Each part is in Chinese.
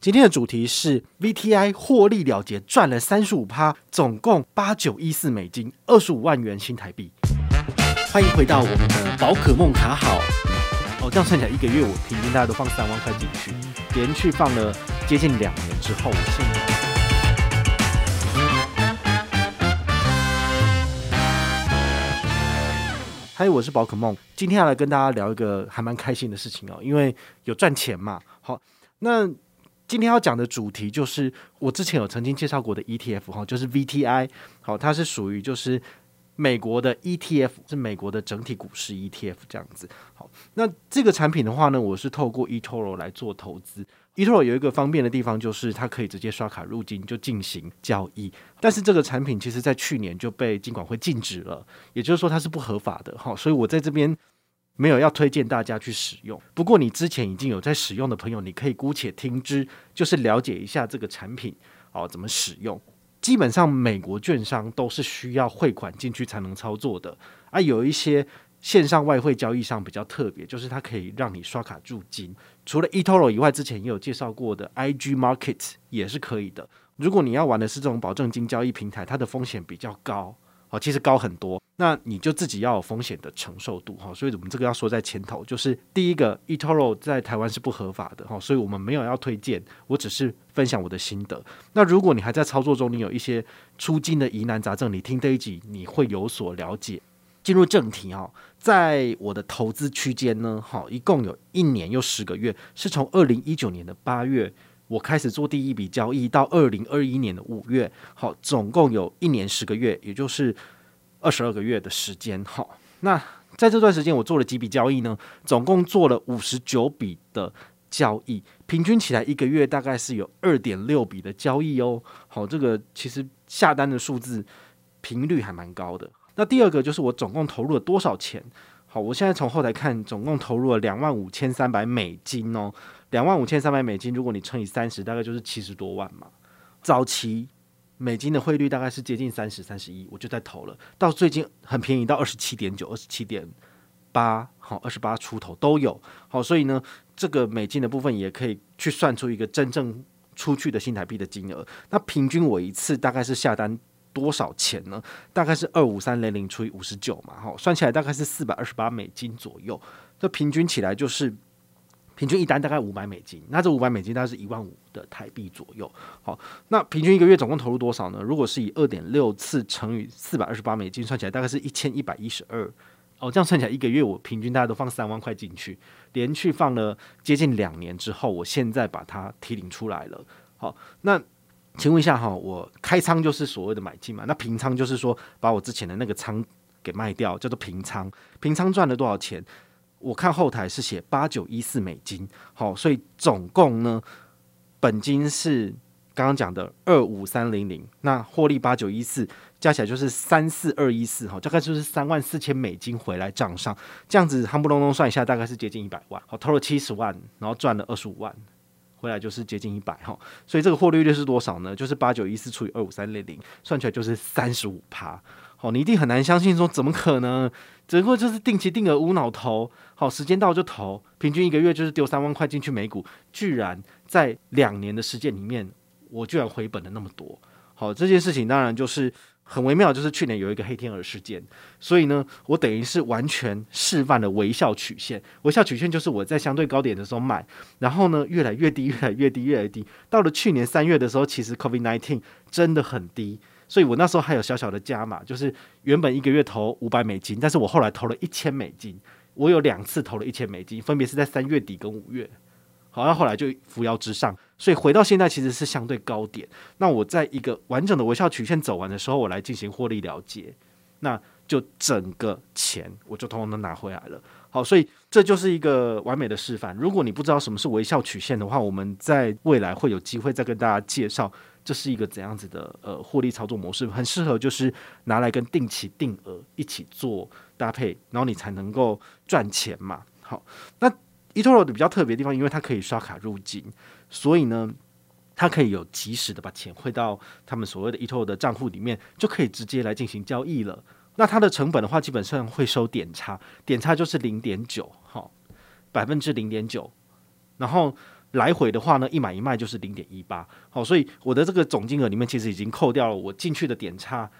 今天的主题是 VTI 获利了结，赚了三十五趴，总共八九一四美金，二十五万元新台币。欢迎回到我们的宝可梦卡好。哦，这样算起来一个月我平均大家都放三万块进去，连续放了接近两年之后，我现在。嗨，我是宝可梦，今天要来跟大家聊一个还蛮开心的事情哦，因为有赚钱嘛。好，那今天要讲的主题就是我之前有曾经介绍过的 ETF 哈，就是 VTI。好，它是属于就是美国的 ETF，是美国的整体股市 ETF 这样子。好，那这个产品的话呢，我是透过 eToro 来做投资。eToro 有一个方便的地方，就是它可以直接刷卡入金就进行交易。但是这个产品其实在去年就被金管会禁止了，也就是说它是不合法的哈。所以我在这边没有要推荐大家去使用。不过你之前已经有在使用的朋友，你可以姑且听之，就是了解一下这个产品哦怎么使用。基本上美国券商都是需要汇款进去才能操作的啊，有一些。线上外汇交易上比较特别，就是它可以让你刷卡入金。除了 eToro 以外，之前也有介绍过的 IG Market 也是可以的。如果你要玩的是这种保证金交易平台，它的风险比较高，哦，其实高很多。那你就自己要有风险的承受度哈。所以我们这个要说在前头，就是第一个 eToro 在台湾是不合法的哈，所以我们没有要推荐，我只是分享我的心得。那如果你还在操作中，你有一些出金的疑难杂症，你听这一集你会有所了解。进入正题哈，在我的投资区间呢，哈，一共有一年又十个月，是从二零一九年的八月我开始做第一笔交易，到二零二一年的五月，好，总共有一年十个月，也就是二十二个月的时间。好，那在这段时间我做了几笔交易呢？总共做了五十九笔的交易，平均起来一个月大概是有二点六笔的交易哦。好，这个其实下单的数字频率还蛮高的。那第二个就是我总共投入了多少钱？好，我现在从后台看，总共投入了两万五千三百美金哦，两万五千三百美金，如果你乘以三十，大概就是七十多万嘛。早期美金的汇率大概是接近三十、三十一，我就在投了。到最近很便宜，到二十七点九、二十七点八，好，二十八出头都有。好，所以呢，这个美金的部分也可以去算出一个真正出去的新台币的金额。那平均我一次大概是下单。多少钱呢？大概是二五三零零除以五十九嘛，哈，算起来大概是四百二十八美金左右。这平均起来就是平均一单大概五百美金，那这五百美金大概是一万五的台币左右。好，那平均一个月总共投入多少呢？如果是以二点六次乘以四百二十八美金算起来，大概是一千一百一十二。哦，这样算起来一个月我平均大家都放三万块进去，连续放了接近两年之后，我现在把它提领出来了。好，那。请问一下哈，我开仓就是所谓的买进嘛？那平仓就是说把我之前的那个仓给卖掉，叫做平仓。平仓赚了多少钱？我看后台是写八九一四美金，好，所以总共呢，本金是刚刚讲的二五三零零，那获利八九一四，加起来就是三四二一四，哈，大概就是三万四千美金回来账上，这样子夯不隆咚算一下，大概是接近一百万，好，投了七十万，然后赚了二十五万。回来就是接近一百哈，所以这个获利率是多少呢？就是八九一四除以二五三零零，算出来就是三十五趴。好，你一定很难相信说怎么可能？只不过就是定期定额无脑投，好，时间到就投，平均一个月就是丢三万块进去美股，居然在两年的时间里面，我居然回本了那么多。好，这件事情当然就是。很微妙，就是去年有一个黑天鹅事件，所以呢，我等于是完全示范了微笑曲线。微笑曲线就是我在相对高点的时候买，然后呢，越来越低，越来越低，越来越低。到了去年三月的时候，其实 COVID-19 真的很低，所以我那时候还有小小的加码，就是原本一个月投五百美金，但是我后来投了一千美金，我有两次投了一千美金，分别是在三月底跟五月。好，然后后来就扶摇直上，所以回到现在其实是相对高点。那我在一个完整的微笑曲线走完的时候，我来进行获利了结，那就整个钱我就通通都拿回来了。好，所以这就是一个完美的示范。如果你不知道什么是微笑曲线的话，我们在未来会有机会再跟大家介绍这是一个怎样子的呃获利操作模式，很适合就是拿来跟定期定额一起做搭配，然后你才能够赚钱嘛。好，那。eToro 的比较特别的地方，因为它可以刷卡入金，所以呢，它可以有及时的把钱汇到他们所谓的 eToro 的账户里面，就可以直接来进行交易了。那它的成本的话，基本上会收点差，点差就是零点九，好，百分之零点九。然后来回的话呢，一买一卖就是零点一八，好，所以我的这个总金额里面其实已经扣掉了我进去的点差，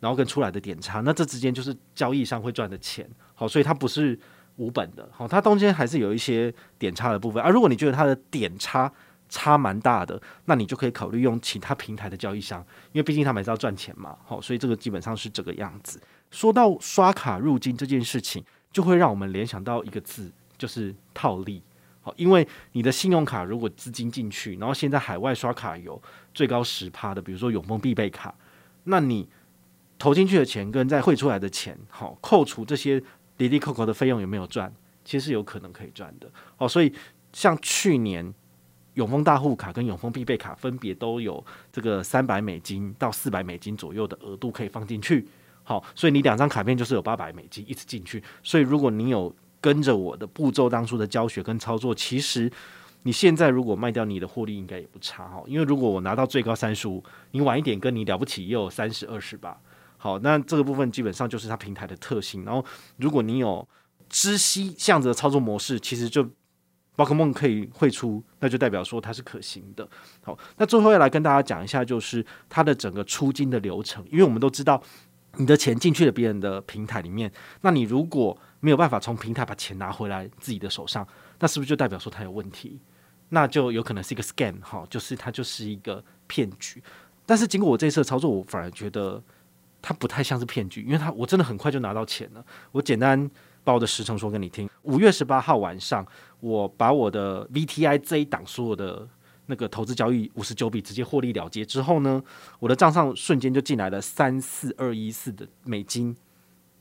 然后跟出来的点差，那这之间就是交易商会赚的钱，好，所以它不是无本的，好，它中间还是有一些点差的部分，而、啊、如果你觉得它的点差差蛮大的，那你就可以考虑用其他平台的交易商，因为毕竟他们还是要赚钱嘛，好，所以这个基本上是这个样子。说到刷卡入金这件事情，就会让我们联想到一个字，就是套利。因为你的信用卡如果资金进去，然后现在海外刷卡有最高十趴的，比如说永丰必备卡，那你投进去的钱跟再汇出来的钱，好，扣除这些滴滴扣扣的费用有没有赚？其实是有可能可以赚的。哦，所以像去年永丰大户卡跟永丰必备卡分别都有这个三百美金到四百美金左右的额度可以放进去。好，所以你两张卡片就是有八百美金一直进去。所以如果你有跟着我的步骤，当初的教学跟操作，其实你现在如果卖掉你的获利，应该也不差哈。因为如果我拿到最高三十五，你晚一点跟你了不起也有三十二十吧。好，那这个部分基本上就是它平台的特性。然后如果你有知悉这样子的操作模式，其实就宝可梦可以汇出，那就代表说它是可行的。好，那最后要来跟大家讲一下，就是它的整个出金的流程，因为我们都知道你的钱进去了别人的平台里面，那你如果没有办法从平台把钱拿回来自己的手上，那是不是就代表说他有问题？那就有可能是一个 scam 哈，就是它就是一个骗局。但是经过我这一次的操作，我反而觉得它不太像是骗局，因为它我真的很快就拿到钱了。我简单把我的时程说给你听：五月十八号晚上，我把我的 VTI 这一档所有的那个投资交易五十九笔直接获利了结之后呢，我的账上瞬间就进来了三四二一四的美金。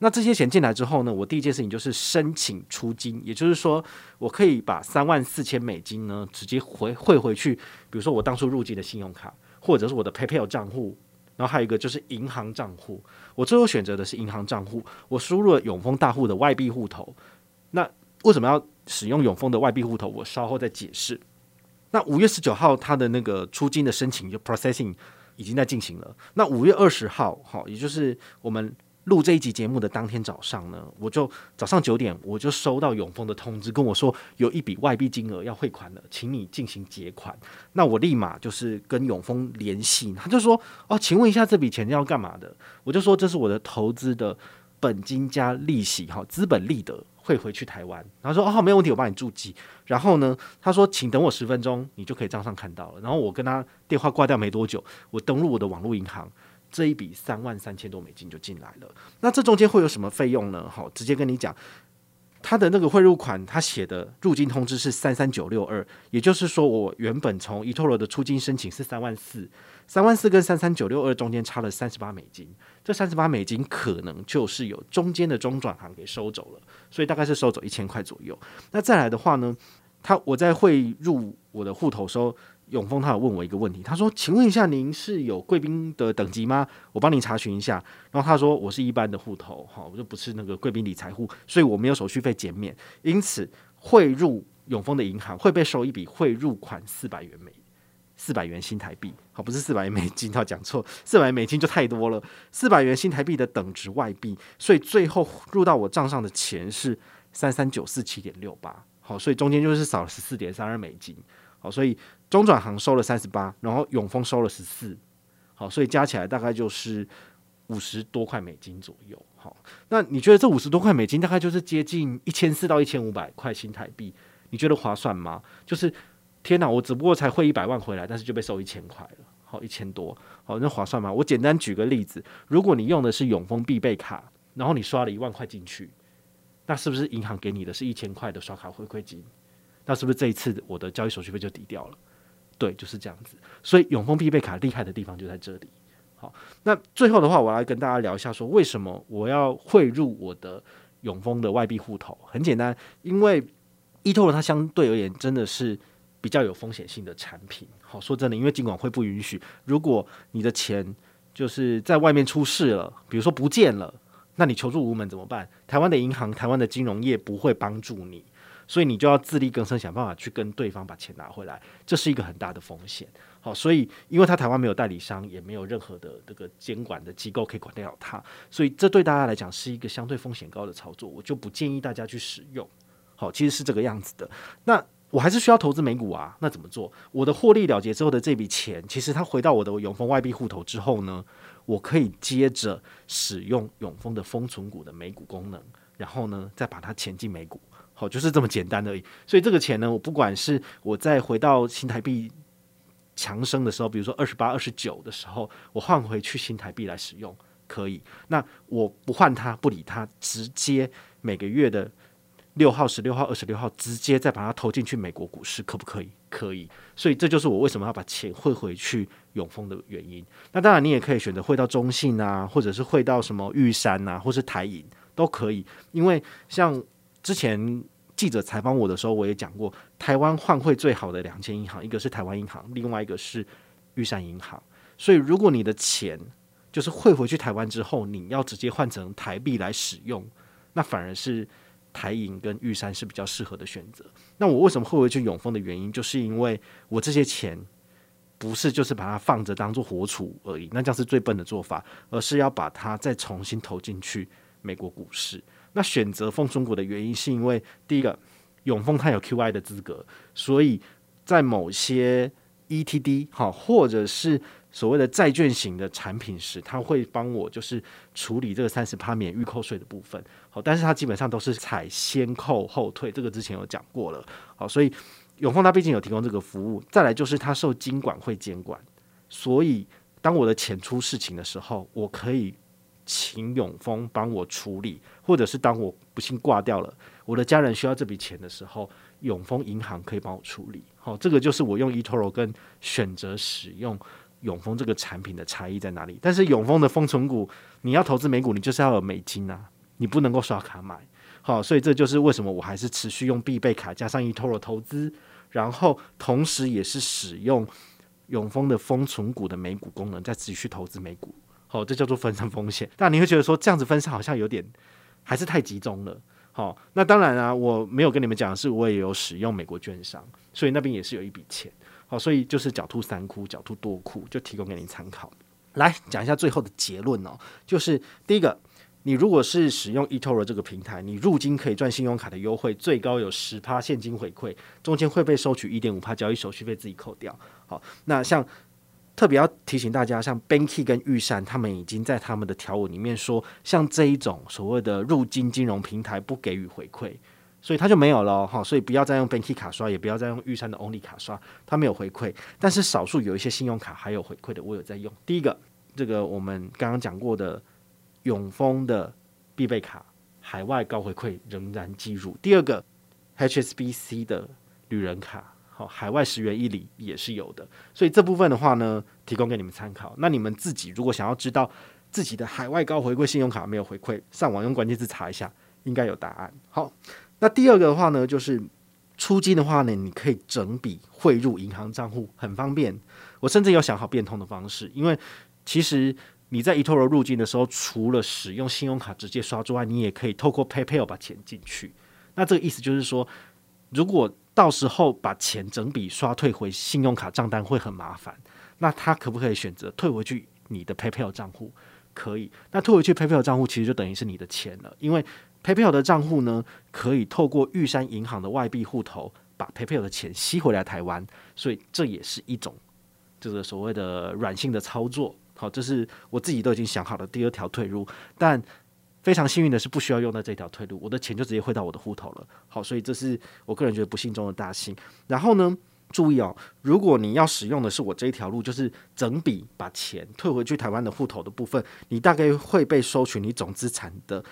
那这些钱进来之后呢，我第一件事情就是申请出金，也就是说，我可以把三万四千美金呢直接回汇回去，比如说我当初入境的信用卡，或者是我的 PayPal 账户，然后还有一个就是银行账户。我最后选择的是银行账户，我输入了永丰大户的外币户头。那为什么要使用永丰的外币户头？我稍后再解释。那五月十九号，他的那个出金的申请就 processing 已经在进行了。那五月二十号，好，也就是我们。录这一集节目的当天早上呢，我就早上九点我就收到永丰的通知，跟我说有一笔外币金额要汇款了，请你进行结款。那我立马就是跟永丰联系，他就说：“哦，请问一下这笔钱要干嘛的？”我就说：“这是我的投资的本金加利息，哈，资本利得会回去台湾。”然后说：“哦，没有问题，我帮你注记。”然后呢，他说：“请等我十分钟，你就可以账上看到了。”然后我跟他电话挂掉没多久，我登录我的网络银行。这一笔三万三千多美金就进来了，那这中间会有什么费用呢？好，直接跟你讲，他的那个汇入款，他写的入金通知是三三九六二，也就是说，我原本从 eToro 的出金申请是三万四，三万四跟三三九六二中间差了三十八美金，这三十八美金可能就是有中间的中转行给收走了，所以大概是收走一千块左右。那再来的话呢，他我在汇入我的户头的时候。永丰他有问我一个问题，他说：“请问一下，您是有贵宾的等级吗？我帮您查询一下。”然后他说：“我是一般的户头，哈，我就不是那个贵宾理财户，所以我没有手续费减免，因此汇入永丰的银行会被收一笔汇入款四百元美四百元新台币，好，不是四百美金，他讲错，四百美金就太多了，四百元新台币的等值外币，所以最后入到我账上的钱是三三九四七点六八，好，所以中间就是少了十四点三二美金。”好，所以中转行收了三十八，然后永丰收了十四，好，所以加起来大概就是五十多块美金左右。好，那你觉得这五十多块美金大概就是接近一千四到一千五百块新台币？你觉得划算吗？就是天哪，我只不过才汇一百万回来，但是就被收一千块了，好，一千多，好，那划算吗？我简单举个例子，如果你用的是永丰必备卡，然后你刷了一万块进去，那是不是银行给你的是一千块的刷卡回馈金？那是不是这一次我的交易手续费就抵掉了？对，就是这样子。所以永丰必备卡厉害的地方就在这里。好，那最后的话，我来跟大家聊一下，说为什么我要汇入我的永丰的外币户头？很简单，因为 eToro 它相对而言真的是比较有风险性的产品。好，说真的，因为尽管会不允许，如果你的钱就是在外面出事了，比如说不见了，那你求助无门怎么办？台湾的银行、台湾的金融业不会帮助你。所以你就要自力更生，想办法去跟对方把钱拿回来，这是一个很大的风险。好，所以因为他台湾没有代理商，也没有任何的这个监管的机构可以管得了他，所以这对大家来讲是一个相对风险高的操作，我就不建议大家去使用。好，其实是这个样子的。那我还是需要投资美股啊。那怎么做？我的获利了结之后的这笔钱，其实它回到我的永丰外币户头之后呢，我可以接着使用永丰的封存股的美股功能，然后呢，再把它钱进美股。好，就是这么简单而已。所以这个钱呢，我不管是我再回到新台币强升的时候，比如说二十八、二十九的时候，我换回去新台币来使用，可以。那我不换它，不理它，直接每个月的六号、十六号、二十六号，直接再把它投进去美国股市，可不可以？可以。所以这就是我为什么要把钱汇回去永丰的原因。那当然，你也可以选择汇到中信啊，或者是汇到什么玉山啊，或是台银都可以。因为像之前记者采访我的时候，我也讲过，台湾换汇最好的两间银行，一个是台湾银行，另外一个是玉山银行。所以，如果你的钱就是汇回去台湾之后，你要直接换成台币来使用，那反而是台银跟玉山是比较适合的选择。那我为什么汇回去永丰的原因，就是因为我这些钱不是就是把它放着当做活储而已，那这样是最笨的做法，而是要把它再重新投进去美国股市。那选择丰存股的原因，是因为第一个，永丰它有 QI 的资格，所以在某些 ETD 好，或者是所谓的债券型的产品时，它会帮我就是处理这个三十趴免预扣税的部分。好，但是它基本上都是采先扣后退，这个之前有讲过了。好，所以永丰它毕竟有提供这个服务。再来就是它受金管会监管，所以当我的钱出事情的时候，我可以。请永丰帮我处理，或者是当我不幸挂掉了，我的家人需要这笔钱的时候，永丰银行可以帮我处理。好，这个就是我用 eToro 跟选择使用永丰这个产品的差异在哪里。但是永丰的封存股，你要投资美股，你就是要有美金啊，你不能够刷卡买。好，所以这就是为什么我还是持续用必备卡加上 eToro 投资，然后同时也是使用永丰的封存股的美股功能，再继续投资美股。哦，这叫做分散风险。但你会觉得说这样子分散好像有点还是太集中了。好，那当然啊，我没有跟你们讲的是，我也有使用美国券商，所以那边也是有一笔钱。好，所以就是狡兔三窟，狡兔多窟，就提供给你参考。来讲一下最后的结论哦，就是第一个，你如果是使用 eToro 这个平台，你入金可以赚信用卡的优惠，最高有十趴现金回馈，中间会被收取一点五趴交易手续费，自己扣掉。好，那像。特别要提醒大家，像 Banky 跟玉山，他们已经在他们的条文里面说，像这一种所谓的入金金融平台不给予回馈，所以他就没有了哈。所以不要再用 Banky 卡刷，也不要再用玉山的 Only 卡刷，它没有回馈。但是少数有一些信用卡还有回馈的，我有在用。第一个，这个我们刚刚讲过的永丰的必备卡，海外高回馈仍然计入。第二个，HSBC 的旅人卡。好，海外十元一里也是有的，所以这部分的话呢，提供给你们参考。那你们自己如果想要知道自己的海外高回馈信用卡没有回馈，上网用关键字查一下，应该有答案。好，那第二个的话呢，就是出金的话呢，你可以整笔汇入银行账户，很方便。我甚至有想好变通的方式，因为其实你在 eToro 入金的时候，除了使用信用卡直接刷之外，你也可以透过 PayPal 把钱进去。那这个意思就是说，如果到时候把钱整笔刷退回信用卡账单会很麻烦，那他可不可以选择退回去你的 PayPal 账户？可以，那退回去 PayPal 账户其实就等于是你的钱了，因为 PayPal 的账户呢可以透过玉山银行的外币户头把 PayPal 的钱吸回来台湾，所以这也是一种这个所谓的软性的操作。好，这是我自己都已经想好了第二条退路，但。非常幸运的是，不需要用到这条退路，我的钱就直接汇到我的户头了。好，所以这是我个人觉得不幸中的大幸。然后呢，注意哦，如果你要使用的是我这一条路，就是整笔把钱退回去台湾的户头的部分，你大概会被收取你总资产的。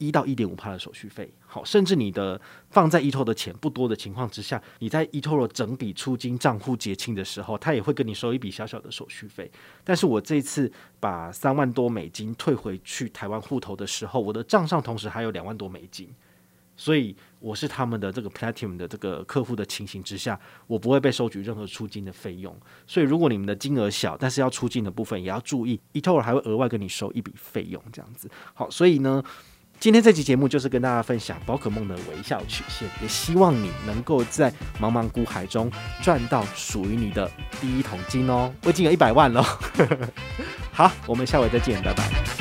一到一点五帕的手续费，好，甚至你的放在 eToro 的钱不多的情况之下，你在 eToro 整笔出金账户结清的时候，他也会跟你收一笔小小的手续费。但是我这次把三万多美金退回去台湾户头的时候，我的账上同时还有两万多美金，所以我是他们的这个 Platinum 的这个客户的情形之下，我不会被收取任何出金的费用。所以如果你们的金额小，但是要出金的部分也要注意，eToro 还会额外跟你收一笔费用，这样子。好，所以呢。今天这期节目就是跟大家分享宝可梦的微笑曲线，也希望你能够在茫茫股海中赚到属于你的第一桶金哦！我已经有一百万了，好，我们下回再见，拜拜。